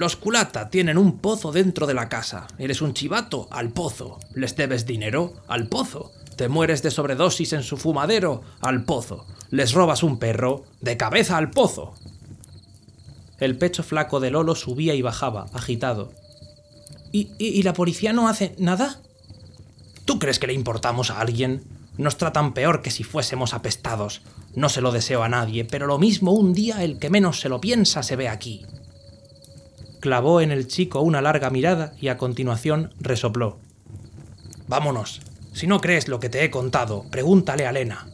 Los culata tienen un pozo dentro de la casa. Eres un chivato, al pozo. Les debes dinero, al pozo. Te mueres de sobredosis en su fumadero, al pozo. Les robas un perro, de cabeza al pozo. El pecho flaco de Lolo subía y bajaba, agitado. ¿Y, y, la policía no hace nada? ¿Tú crees que le importamos a alguien? Nos tratan peor que si fuésemos apestados. No se lo deseo a nadie, pero lo mismo un día el que menos se lo piensa se ve aquí clavó en el chico una larga mirada y a continuación resopló. Vámonos. Si no crees lo que te he contado, pregúntale a Lena.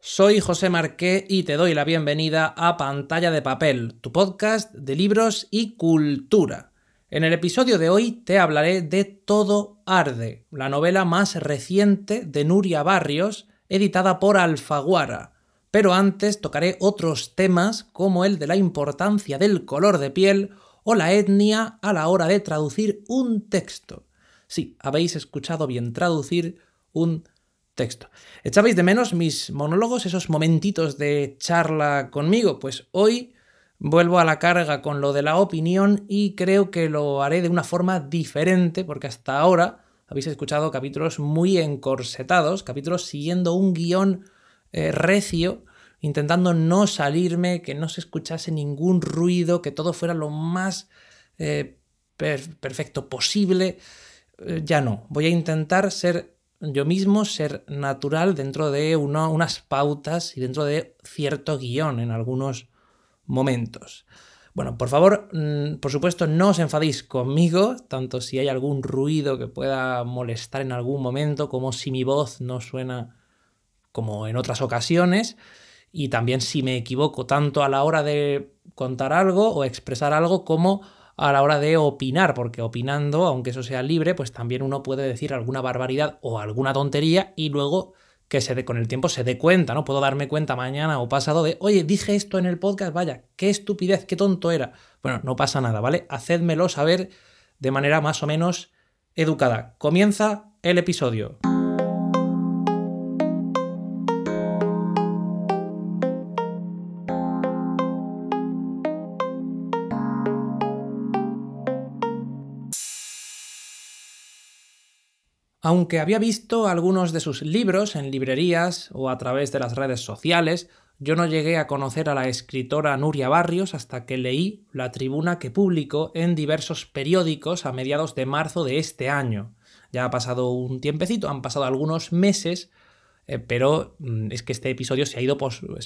Soy José Marqué y te doy la bienvenida a Pantalla de Papel, tu podcast de libros y cultura. En el episodio de hoy te hablaré de Todo Arde, la novela más reciente de Nuria Barrios, editada por Alfaguara. Pero antes tocaré otros temas como el de la importancia del color de piel o la etnia a la hora de traducir un texto. Sí, habéis escuchado bien, traducir un texto. ¿Echabais de menos mis monólogos, esos momentitos de charla conmigo? Pues hoy vuelvo a la carga con lo de la opinión y creo que lo haré de una forma diferente porque hasta ahora habéis escuchado capítulos muy encorsetados, capítulos siguiendo un guion eh, recio, intentando no salirme, que no se escuchase ningún ruido, que todo fuera lo más eh, perfecto posible. Eh, ya no, voy a intentar ser yo mismo, ser natural dentro de unas pautas y dentro de cierto guion en algunos momentos. Bueno, por favor, mm, por supuesto, no os enfadéis conmigo, tanto si hay algún ruido que pueda molestar en algún momento, como si mi voz no suena como en otras ocasiones, y también si me equivoco tanto a la hora de contar algo o expresar algo como a la hora de opinar, porque opinando, aunque eso sea libre, pues también uno puede decir alguna barbaridad o alguna tontería y luego que se de, con el tiempo se dé cuenta, ¿no? Puedo darme cuenta mañana o pasado de, oye, dije esto en el podcast, vaya, qué estupidez, qué tonto era. Bueno, no pasa nada, ¿vale? Hacedmelo saber de manera más o menos educada. Comienza el episodio. Aunque había visto algunos de sus libros en librerías o a través de las redes sociales, yo no llegué a conocer a la escritora Nuria Barrios hasta que leí la tribuna que publicó en diversos periódicos a mediados de marzo de este año. Ya ha pasado un tiempecito, han pasado algunos meses, eh, pero mm, es que este episodio se ha ido,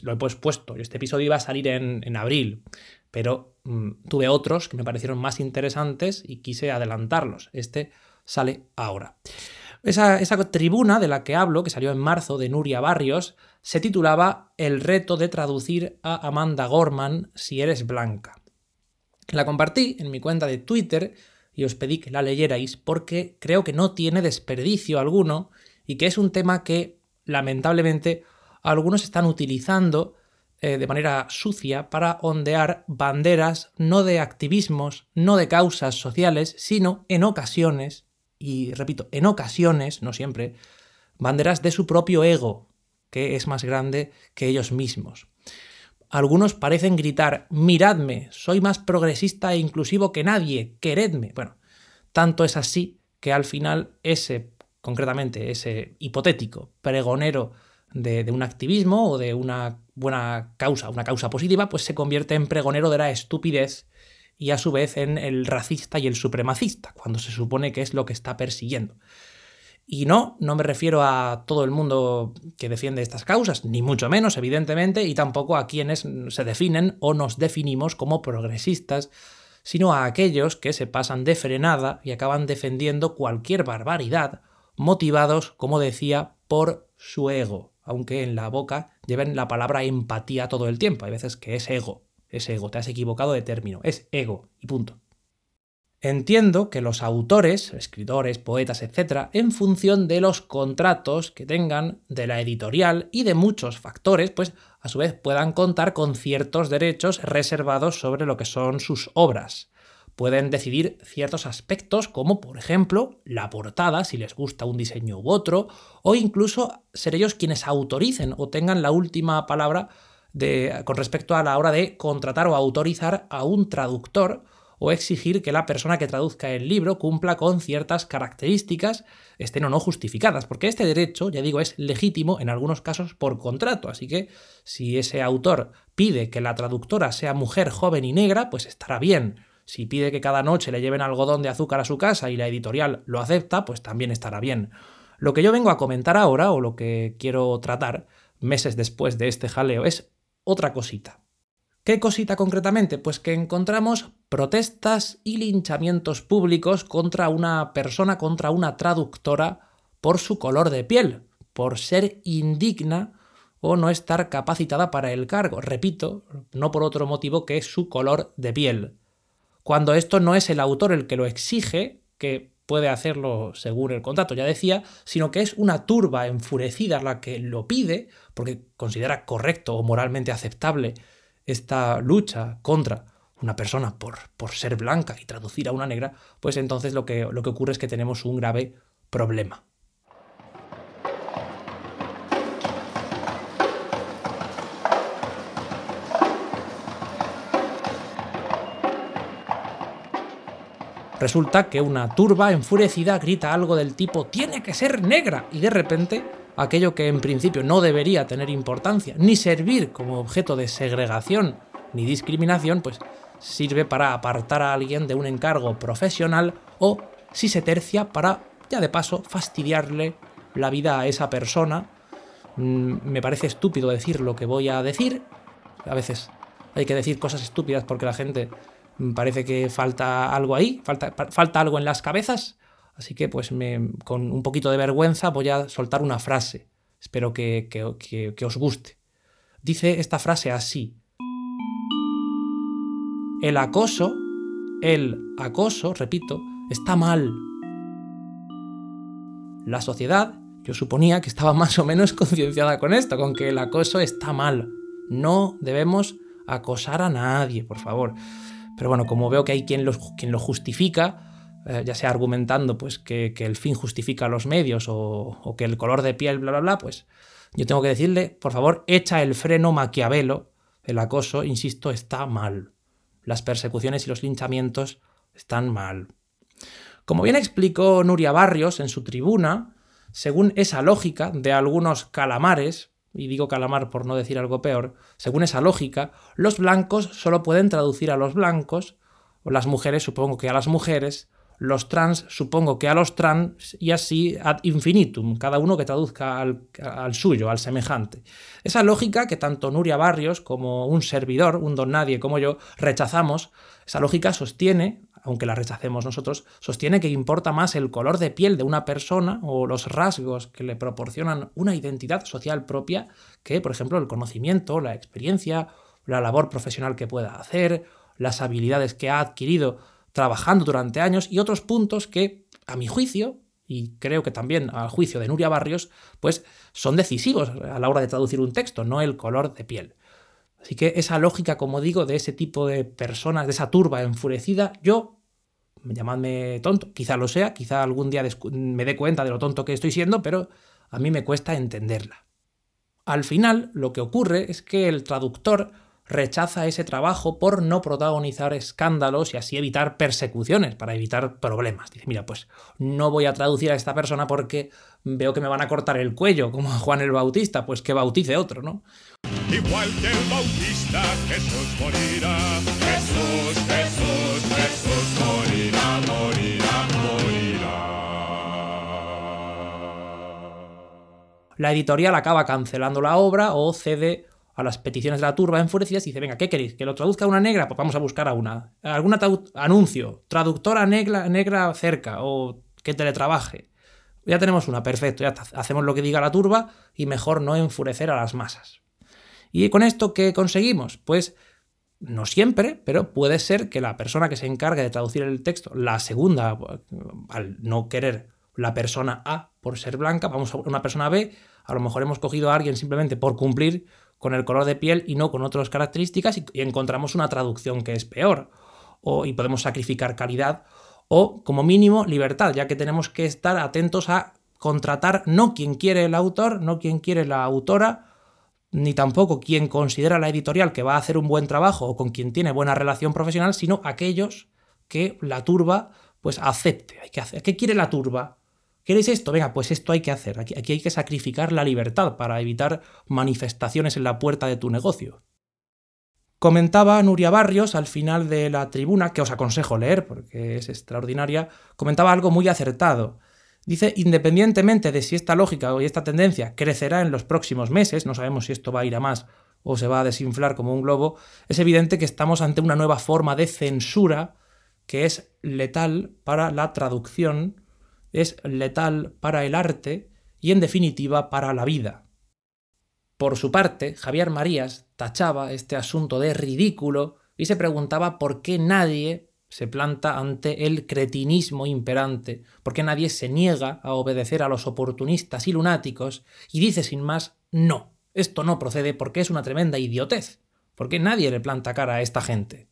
lo he pospuesto. Este episodio iba a salir en, abril, pero mm, tuve otros que me parecieron más interesantes y quise adelantarlos. Este sale ahora. Esa, tribuna de la que hablo, que salió en marzo de Nuria Barrios, se titulaba El reto de traducir a Amanda Gorman si eres blanca. La compartí en mi cuenta de Twitter y os pedí que la leyerais porque creo que no tiene desperdicio alguno y que es un tema que lamentablemente algunos están utilizando eh, de manera sucia para ondear banderas no de activismos, no de causas sociales, sino en ocasiones y repito, en ocasiones, no siempre, banderas de su propio ego, que es más grande que ellos mismos. Algunos parecen gritar, miradme, soy más progresista e inclusivo que nadie, queredme. Bueno, tanto es así que al final ese, concretamente, ese hipotético pregonero de, un activismo o de una buena causa, una causa positiva, pues se convierte en pregonero de la estupidez y a su vez en el racista y el supremacista, cuando se supone que es lo que está persiguiendo. Y no, no me refiero a todo el mundo que defiende estas causas, ni mucho menos, evidentemente, y tampoco a quienes se definen o nos definimos como progresistas, sino a aquellos que se pasan de frenada y acaban defendiendo cualquier barbaridad, motivados, como decía, por su ego, aunque en la boca lleven la palabra empatía todo el tiempo, hay veces que es ego es ego, te has equivocado de término, es ego y punto. Entiendo que los autores, escritores, poetas, etc., en función de los contratos que tengan de la editorial y de muchos factores, pues a su vez puedan contar con ciertos derechos reservados sobre lo que son sus obras. pueden decidir ciertos aspectos como por ejemplo la portada, si les gusta un diseño u otro, o incluso ser ellos quienes autoricen o tengan la última palabra con respecto a la hora de contratar o autorizar a un traductor o exigir que la persona que traduzca el libro cumpla con ciertas características, estén o no justificadas, porque este derecho, ya digo, es legítimo en algunos casos por contrato, así que si ese autor pide que la traductora sea mujer joven y negra, pues estará bien. Si pide que cada noche le lleven algodón de azúcar a su casa y la editorial lo acepta, pues también estará bien. Lo que yo vengo a comentar ahora, o lo que quiero tratar meses después de este jaleo, es otra cosita. ¿Qué cosita concretamente? Pues que encontramos protestas y linchamientos públicos contra una persona, contra una traductora, por su color de piel, por ser indigna o no estar capacitada para el cargo. Repito, no por otro motivo que su color de piel. Cuando esto no es el autor el que lo exige, que puede hacerlo según el contrato, ya decía, sino que es una turba enfurecida la que lo pide, porque considera correcto o moralmente aceptable esta lucha contra una persona por, por ser blanca y traducir a una negra, pues entonces lo que, lo que ocurre es que tenemos un grave problema. Resulta que una turba enfurecida grita algo del tipo tiene que ser negra y de repente aquello que en principio no debería tener importancia ni servir como objeto de segregación ni discriminación, pues sirve para apartar a alguien de un encargo profesional o, si se tercia, para, ya de paso, fastidiarle la vida a esa persona. Mm, me parece estúpido decir lo que voy a decir. A veces hay que decir cosas estúpidas porque la gente parece que falta algo ahí, falta, falta algo en las cabezas. Así que, pues, con un poquito de vergüenza voy a soltar una frase. Espero que, que os guste. Dice esta frase así. El acoso, el acoso, repito, está mal. La sociedad, yo suponía que estaba más o menos concienciada con esto, con que el acoso está mal. No debemos acosar a nadie, por favor. Pero bueno, como veo que hay quien lo, quien lo justifica, eh, ya sea argumentando pues, que, el fin justifica los medios o, o, que el color de piel, bla, bla, bla, pues yo tengo que decirle, por favor, echa el freno maquiavelo. El acoso, insisto, está mal las persecuciones y los linchamientos están mal. Como bien explicó Nuria Barrios en su tribuna, según esa lógica de algunos calamares, y digo calamar por no decir algo peor, según esa lógica, los blancos solo pueden traducir a los blancos, o las mujeres supongo que a las mujeres, los trans supongo que a los trans y así ad infinitum, cada uno que traduzca al, suyo, al semejante. Esa lógica que tanto Nuria Barrios como un servidor, un don nadie como yo, rechazamos, esa lógica sostiene, aunque la rechacemos nosotros, sostiene que importa más el color de piel de una persona o los rasgos que le proporcionan una identidad social propia que, por ejemplo, el conocimiento, la experiencia, la labor profesional que pueda hacer, las habilidades que ha adquirido trabajando durante años y otros puntos que, a mi juicio, y creo que también al juicio de Nuria Barrios, pues son decisivos a la hora de traducir un texto, no el color de piel. Así que esa lógica, como digo, de ese tipo de personas, de esa turba enfurecida, yo, llamadme tonto, quizá lo sea, quizá algún día me dé cuenta de lo tonto que estoy siendo, pero a mí me cuesta entenderla. Al final, lo que ocurre es que el traductor rechaza ese trabajo por no protagonizar escándalos y así evitar persecuciones, para evitar problemas. Dice, mira, pues no voy a traducir a esta persona porque veo que me van a cortar el cuello, como a Juan el Bautista, pues que bautice otro, ¿no? Igual que el Bautista, Jesús morirá. Jesús, Jesús, Jesús morirá, morirá, morirá. La editorial acaba cancelando la obra o cede a las peticiones de la turba enfurecidas y dice, venga, ¿qué queréis? ¿Que lo traduzca a una negra? Pues vamos a buscar a una. Algún anuncio, traductora negra, negra cerca o que teletrabaje. Ya tenemos una, perfecto, ya hacemos lo que diga la turba y mejor no enfurecer a las masas. ¿Y con esto qué conseguimos? Pues no siempre, pero puede ser que la persona que se encargue de traducir el texto, la segunda, al no querer la persona A por ser blanca, vamos a una persona B, a lo mejor hemos cogido a alguien simplemente por cumplir con el color de piel y no con otras características y, encontramos una traducción que es peor. o, y podemos sacrificar calidad, o como mínimo libertad, ya que tenemos que estar atentos a contratar no quien quiere el autor, no quien quiere la autora, ni tampoco quien considera la editorial que va a hacer un buen trabajo o con quien tiene buena relación profesional, sino aquellos que la turba pues acepte. Hay que hacer. ¿Qué quiere la turba? ¿Queréis esto? Venga, pues esto hay que hacer. Aquí, aquí hay que sacrificar la libertad para evitar manifestaciones en la puerta de tu negocio. Comentaba Nuria Barrios al final de la tribuna, que os aconsejo leer porque es extraordinaria, comentaba algo muy acertado. Dice, independientemente de si esta lógica o esta tendencia crecerá en los próximos meses, no sabemos si esto va a ir a más o se va a desinflar como un globo, es evidente que estamos ante una nueva forma de censura que es letal para la traducción, es letal para el arte y en definitiva para la vida. Por su parte, Javier Marías tachaba este asunto de ridículo y se preguntaba por qué nadie se planta ante el cretinismo imperante, porque nadie se niega a obedecer a los oportunistas y lunáticos y dice sin más, no, esto no procede porque es una tremenda idiotez, porque nadie le planta cara a esta gente.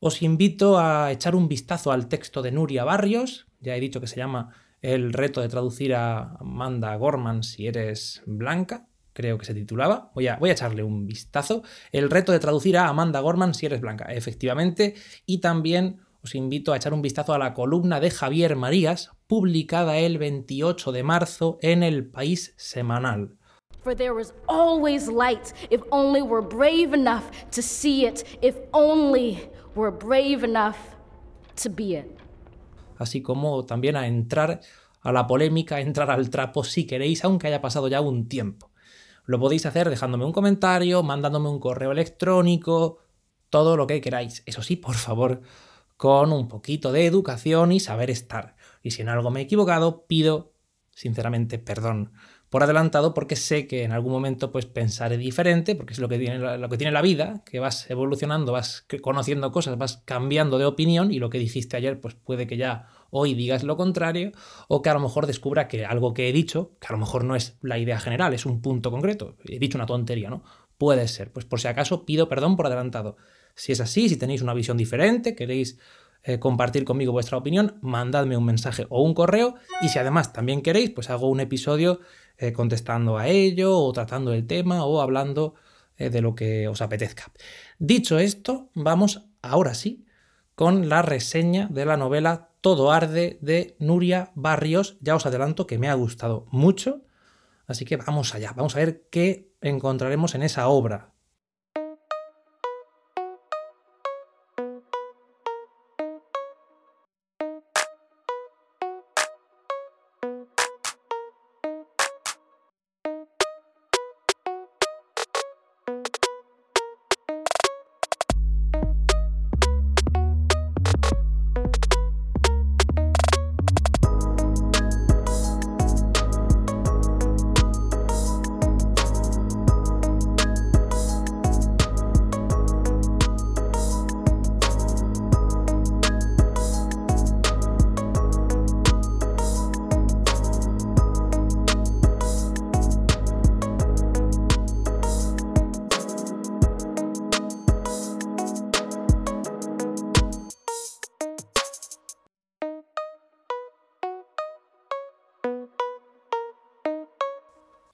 Os invito a echar un vistazo al texto de Nuria Barrios, ya he dicho que se llama El reto de traducir a Amanda Gorman si eres blanca, creo que se titulaba. Voy a, voy a echarle un vistazo. El reto de traducir a Amanda Gorman si eres blanca, efectivamente. Y también os invito a echar un vistazo a la columna de Javier Marías, publicada el 28 de marzo en El País Semanal. For there was always light if only we're brave enough to see it, if only we're brave enough to be it. Así como también a entrar a la polémica, a entrar al trapo si queréis, aunque haya pasado ya un tiempo. Lo podéis hacer dejándome un comentario, mandándome un correo electrónico, todo lo que queráis. Eso sí, por favor, con un poquito de educación y saber estar. Y si en algo me he equivocado, pido sinceramente perdón por adelantado porque sé que en algún momento pues pensaré diferente, porque es lo que tiene, lo que tiene la vida, que vas evolucionando, vas conociendo cosas, vas cambiando de opinión y lo que dijiste ayer pues puede que ya hoy digas lo contrario o que a lo mejor descubra que algo que he dicho, que a lo mejor no es la idea general, es un punto concreto, he dicho una tontería, ¿no? Puede ser, pues por si acaso pido perdón por adelantado. Si es así, si tenéis una visión diferente, queréis eh, compartir conmigo vuestra opinión, mandadme un mensaje o un correo y si además también queréis, pues hago un episodio eh, contestando a ello o tratando el tema o hablando eh, de lo que os apetezca. Dicho esto, vamos ahora sí con la reseña de la novela Todo arde de Nuria Barrios. Ya os adelanto que me ha gustado mucho, así que vamos allá, vamos a ver qué encontraremos en esa obra.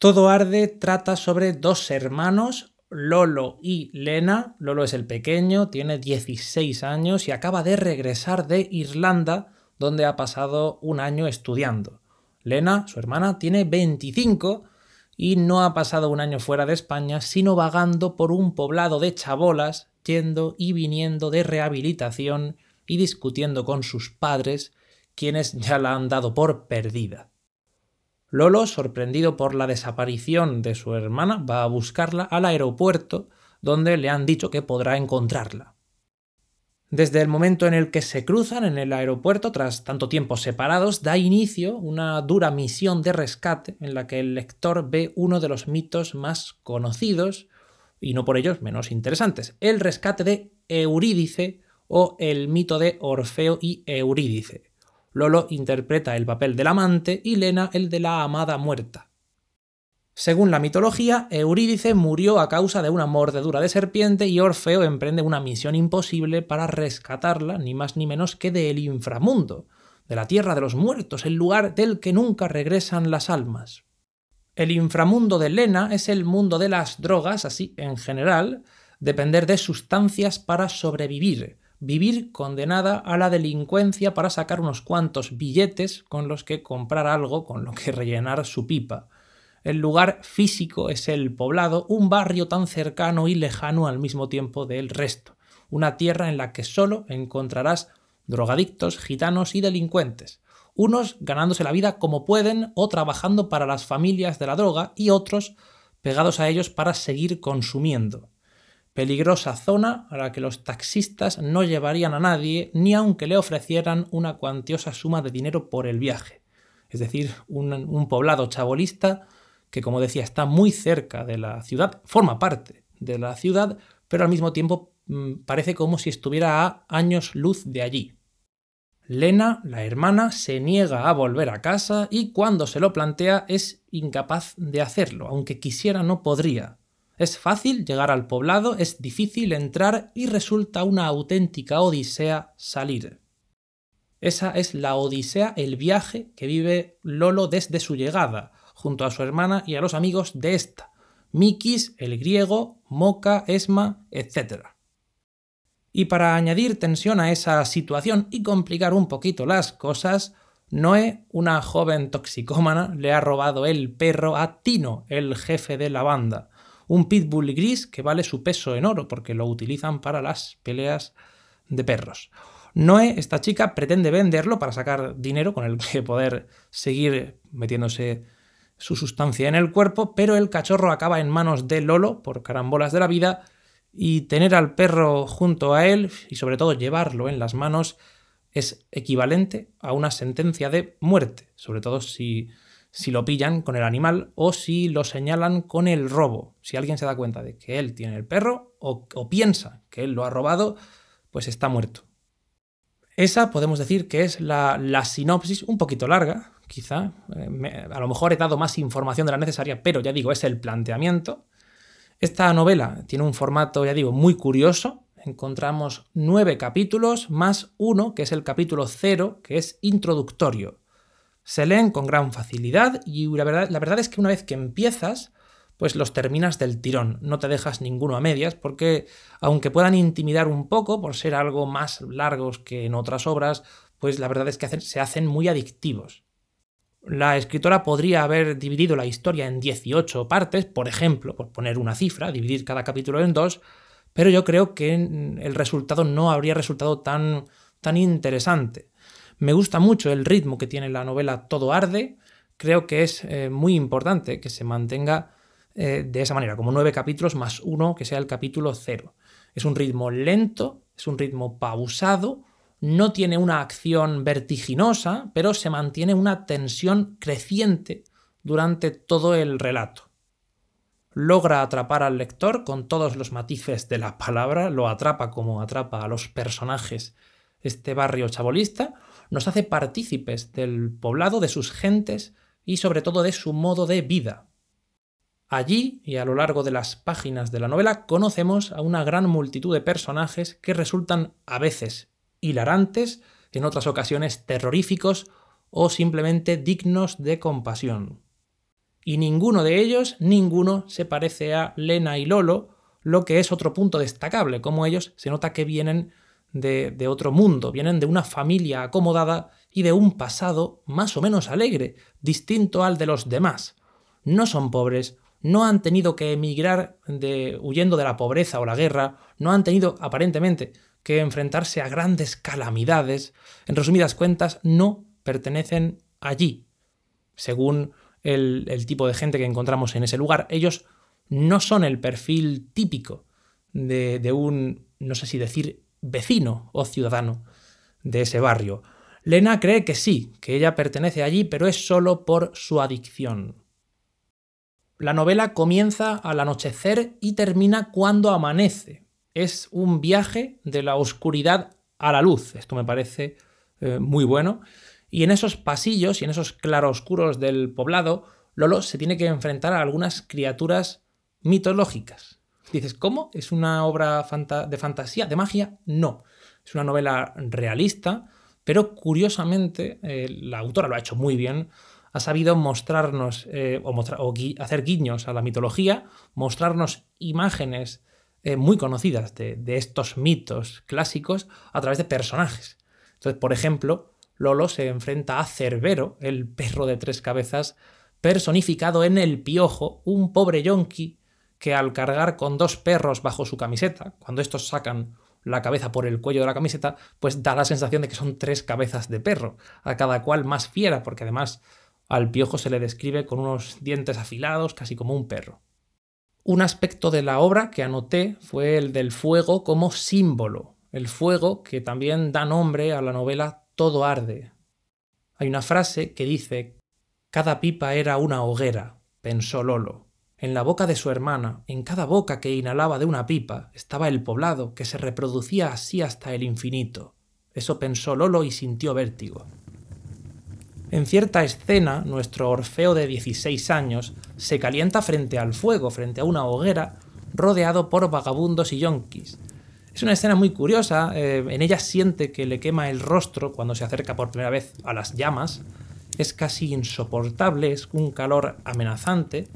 Todo Arde trata sobre dos hermanos, Lolo y Lena. Lolo es el pequeño, tiene 16 años y acaba de regresar de Irlanda, donde ha pasado un año estudiando. Lena, su hermana, tiene 25 y no ha pasado un año fuera de España, sino vagando por un poblado de chabolas, yendo y viniendo de rehabilitación y discutiendo con sus padres, quienes ya la han dado por perdida. Lolo, sorprendido por la desaparición de su hermana, va a buscarla al aeropuerto, donde le han dicho que podrá encontrarla. Desde el momento en el que se cruzan en el aeropuerto, tras tanto tiempo separados, da inicio una dura misión de rescate en la que el lector ve uno de los mitos más conocidos, y no por ellos menos interesantes, el rescate de Eurídice o el mito de Orfeo y Eurídice. Lolo interpreta el papel del amante y Lena el de la amada muerta. Según la mitología, Eurídice murió a causa de una mordedura de serpiente y Orfeo emprende una misión imposible para rescatarla, ni más ni menos que del inframundo, de la tierra de los muertos, el lugar del que nunca regresan las almas. El inframundo de Lena es el mundo de las drogas, así en general, depender de sustancias para sobrevivir, vivir condenada a la delincuencia para sacar unos cuantos billetes con los que comprar algo con lo que rellenar su pipa. El lugar físico es el poblado, un barrio tan cercano y lejano al mismo tiempo del resto, una tierra en la que solo encontrarás drogadictos, gitanos y delincuentes, unos ganándose la vida como pueden o trabajando para las familias de la droga y otros pegados a ellos para seguir consumiendo. Peligrosa zona a la que los taxistas no llevarían a nadie ni aunque le ofrecieran una cuantiosa suma de dinero por el viaje. Es decir, un, un poblado chabolista que como decía está muy cerca de la ciudad, forma parte de la ciudad, pero al mismo tiempo mm, parece como si estuviera a años luz de allí. Lena, la hermana, se niega a volver a casa y cuando se lo plantea es incapaz de hacerlo, aunque quisiera no podría. Es fácil llegar al poblado, es difícil entrar y resulta una auténtica odisea salir. Esa es la odisea, el viaje que vive Lolo desde su llegada, junto a su hermana y a los amigos de esta, Mikis, el griego, Moca, Esma, etc. Y para añadir tensión a esa situación y complicar un poquito las cosas, Noé, una joven toxicómana, le ha robado el perro a Tino, el jefe de la banda, un pitbull gris que vale su peso en oro porque lo utilizan para las peleas de perros. Noé, esta chica, pretende venderlo para sacar dinero con el que poder seguir metiéndose su sustancia en el cuerpo, pero el cachorro acaba en manos de Lolo por carambolas de la vida y tener al perro junto a él y sobre todo llevarlo en las manos es equivalente a una sentencia de muerte, sobre todo si, si lo pillan con el animal o si lo señalan con el robo. Si alguien se da cuenta de que él tiene el perro o, piensa que él lo ha robado, pues está muerto. Esa podemos decir que es la, la sinopsis un poquito larga, quizá. Eh, a lo mejor he dado más información de la necesaria, pero ya digo, es el planteamiento. Esta novela tiene un formato, ya digo, muy curioso. Encontramos nueve capítulos más uno, que es el capítulo cero, que es introductorio. Se leen con gran facilidad y la verdad, la verdad es que una vez que empiezas, pues los terminas del tirón, no te dejas ninguno a medias, porque aunque puedan intimidar un poco por ser algo más largos que en otras obras, pues la verdad es que se hacen muy adictivos. La escritora podría haber dividido la historia en 18 partes, por ejemplo, por poner una cifra, dividir cada capítulo en dos, pero yo creo que el resultado no habría resultado tan, tan interesante. Me gusta mucho el ritmo que tiene la novela Todo Arde, creo que es eh, muy importante que se mantenga eh, de esa manera, como nueve capítulos más uno que sea el capítulo cero. Es un ritmo lento, es un ritmo pausado, no tiene una acción vertiginosa, pero se mantiene una tensión creciente durante todo el relato. Logra atrapar al lector con todos los matices de la palabra, lo atrapa como atrapa a los personajes este barrio chabolista, nos hace partícipes del poblado, de sus gentes y sobre todo de su modo de vida. Allí y a lo largo de las páginas de la novela conocemos a una gran multitud de personajes que resultan a veces hilarantes, en otras ocasiones terroríficos o simplemente dignos de compasión. Y ninguno de ellos, ninguno se parece a Lena y Lolo, lo que es otro punto destacable, como ellos se nota que vienen de, otro mundo, vienen de una familia acomodada y de un pasado más o menos alegre, distinto al de los demás. No son pobres, no han tenido que emigrar de, huyendo de la pobreza o la guerra, no han tenido aparentemente que enfrentarse a grandes calamidades, en resumidas cuentas, no pertenecen allí. Según el, tipo de gente que encontramos en ese lugar, ellos no son el perfil típico de un, no sé si decir, vecino o ciudadano de ese barrio. Lena cree que sí, que ella pertenece allí, pero es solo por su adicción. La novela comienza al anochecer y termina cuando amanece, es un viaje de la oscuridad a la luz. Esto me parece eh, muy bueno. Y en esos pasillos y en esos claroscuros del poblado, Lolo se tiene que enfrentar a algunas criaturas mitológicas. Dices, ¿cómo? ¿Es una obra de fantasía, de magia? No. Es una novela realista, pero curiosamente eh, la autora lo ha hecho muy bien. Ha sabido mostrarnos eh, o, hacer guiños a la mitología, mostrarnos imágenes eh, muy conocidas de, de estos mitos clásicos a través de personajes. Entonces, por ejemplo, Lolo se enfrenta a Cerbero, el perro de tres cabezas, personificado en el piojo, un pobre yonki que al cargar con dos perros bajo su camiseta, cuando estos sacan la cabeza por el cuello de la camiseta, pues da la sensación de que son tres cabezas de perro, a cada cual más fiera, porque además al piojo se le describe con unos dientes afilados, casi como un perro. Un aspecto de la obra que anoté fue el del fuego como símbolo, el fuego que también da nombre a la novela Todo arde. Hay una frase que dice, cada pipa era una hoguera, pensó Lolo. En la boca de su hermana, en cada boca que inhalaba de una pipa, estaba el poblado, que se reproducía así hasta el infinito. Eso pensó Lolo y sintió vértigo. En cierta escena, nuestro Orfeo de 16 años se calienta frente al fuego, frente a una hoguera, rodeado por vagabundos y yonkis. Es una escena muy curiosa, eh, en ella siente que le quema el rostro cuando se acerca por primera vez a las llamas, es casi insoportable, es un calor amenazante,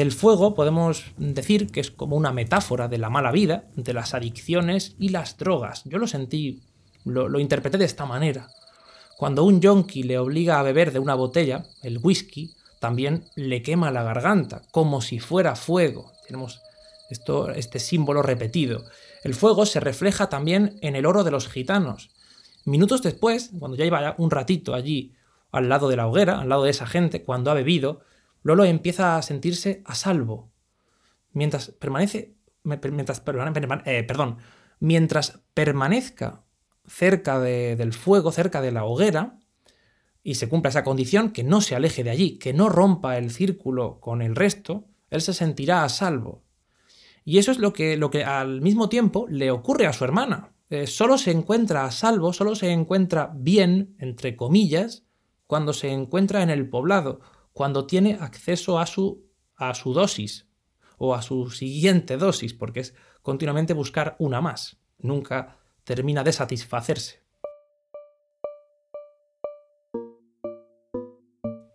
el fuego podemos decir que es como una metáfora de la mala vida, de las adicciones y las drogas. Yo lo sentí, lo, interpreté de esta manera. Cuando un yonki le obliga a beber de una botella, el whisky, también le quema la garganta, como si fuera fuego. Tenemos esto, este símbolo repetido. El fuego se refleja también en el oro de los gitanos. Minutos después, cuando ya iba un ratito allí al lado de la hoguera, al lado de esa gente, cuando ha bebido, Lolo empieza a sentirse a salvo. Mientras permanece. Mientras, eh, perdón. Mientras permanezca cerca del fuego, cerca de la hoguera, y se cumpla esa condición, que no se aleje de allí, que no rompa el círculo con el resto, él se sentirá a salvo. Y eso es lo que, lo que al mismo tiempo le ocurre a su hermana. Eh, solo se encuentra a salvo, solo se encuentra bien, entre comillas, cuando se encuentra en el poblado, cuando tiene acceso a su, a su dosis o a su siguiente dosis, porque es continuamente buscar una más. Nunca termina de satisfacerse.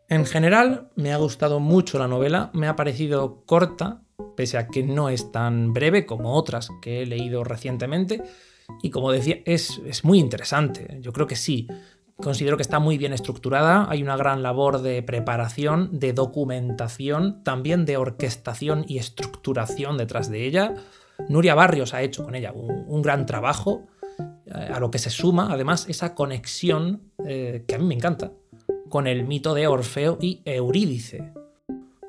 En general, me ha gustado mucho la novela, me ha parecido corta, pese a que no es tan breve como otras que he leído recientemente, y como decía, es, es muy interesante. Yo creo que sí, Considero que está muy bien estructurada, hay una gran labor de preparación, de documentación, también de orquestación y estructuración detrás de ella. Nuria Barrios ha hecho con ella un, gran trabajo, eh, a lo que se suma además esa conexión eh, que a mí me encanta con el mito de Orfeo y Eurídice.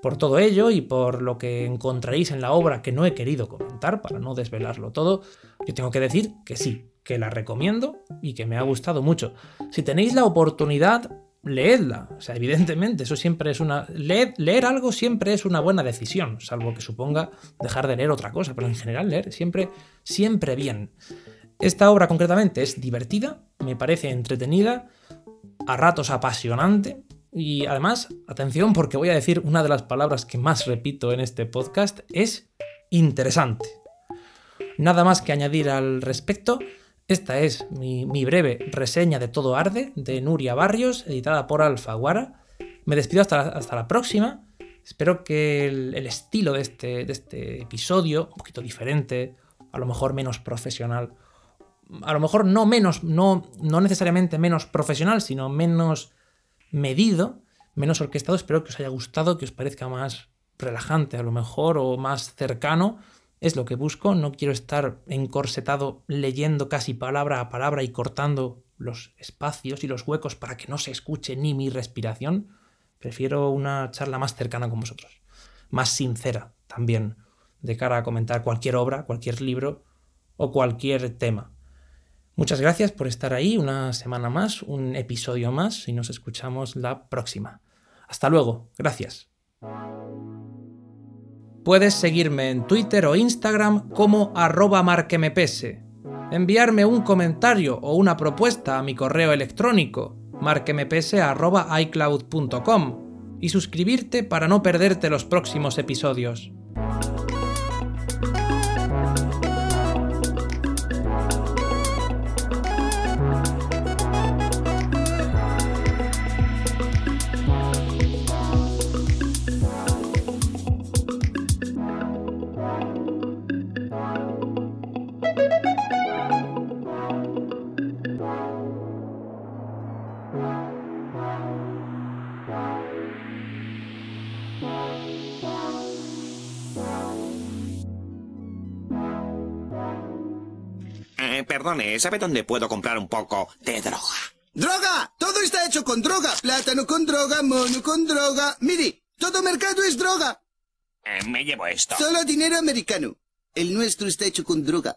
Por todo ello y por lo que encontraréis en la obra que no he querido comentar para no desvelarlo todo, yo tengo que decir que sí, que la recomiendo y que me ha gustado mucho. Si tenéis la oportunidad, leedla. O sea, evidentemente, eso siempre es una. Leer, leer, algo siempre es una buena decisión, salvo que suponga dejar de leer otra cosa, pero en general leer siempre, siempre bien. Esta obra concretamente es divertida, me parece entretenida, a ratos apasionante. Y además, atención porque voy a decir una de las palabras que más repito en este podcast, es interesante. Nada más que añadir al respecto. Esta es mi, breve reseña de Todo Arde, de Nuria Barrios, editada por Alfaguara. Me despido hasta la, hasta la próxima. Espero que el, estilo de este, de este episodio, un poquito diferente, a lo mejor menos profesional, a lo mejor no menos, no, no necesariamente menos profesional, sino menos medido, menos orquestado, espero que os haya gustado, que os parezca más relajante a lo mejor o más cercano es lo que busco, no quiero estar encorsetado leyendo casi palabra a palabra y cortando los espacios y los huecos para que no se escuche ni mi respiración. Prefiero una charla más cercana con vosotros, más sincera también, de cara a comentar cualquier obra, cualquier libro o cualquier tema. Muchas gracias por estar ahí una semana más, un episodio más y nos escuchamos la próxima. Hasta luego, gracias. Puedes seguirme en Twitter o Instagram como arroba marquemepese. Enviarme un comentario o una propuesta a mi correo electrónico marquemepese.icloud.com y suscribirte para no perderte los próximos episodios. ¿Sabe dónde puedo comprar un poco de droga? ¡Droga! Todo está hecho con droga. Plátano con droga, mono con droga. Mire, todo mercado es droga. Eh, me llevo esto. Solo dinero americano. El nuestro está hecho con droga.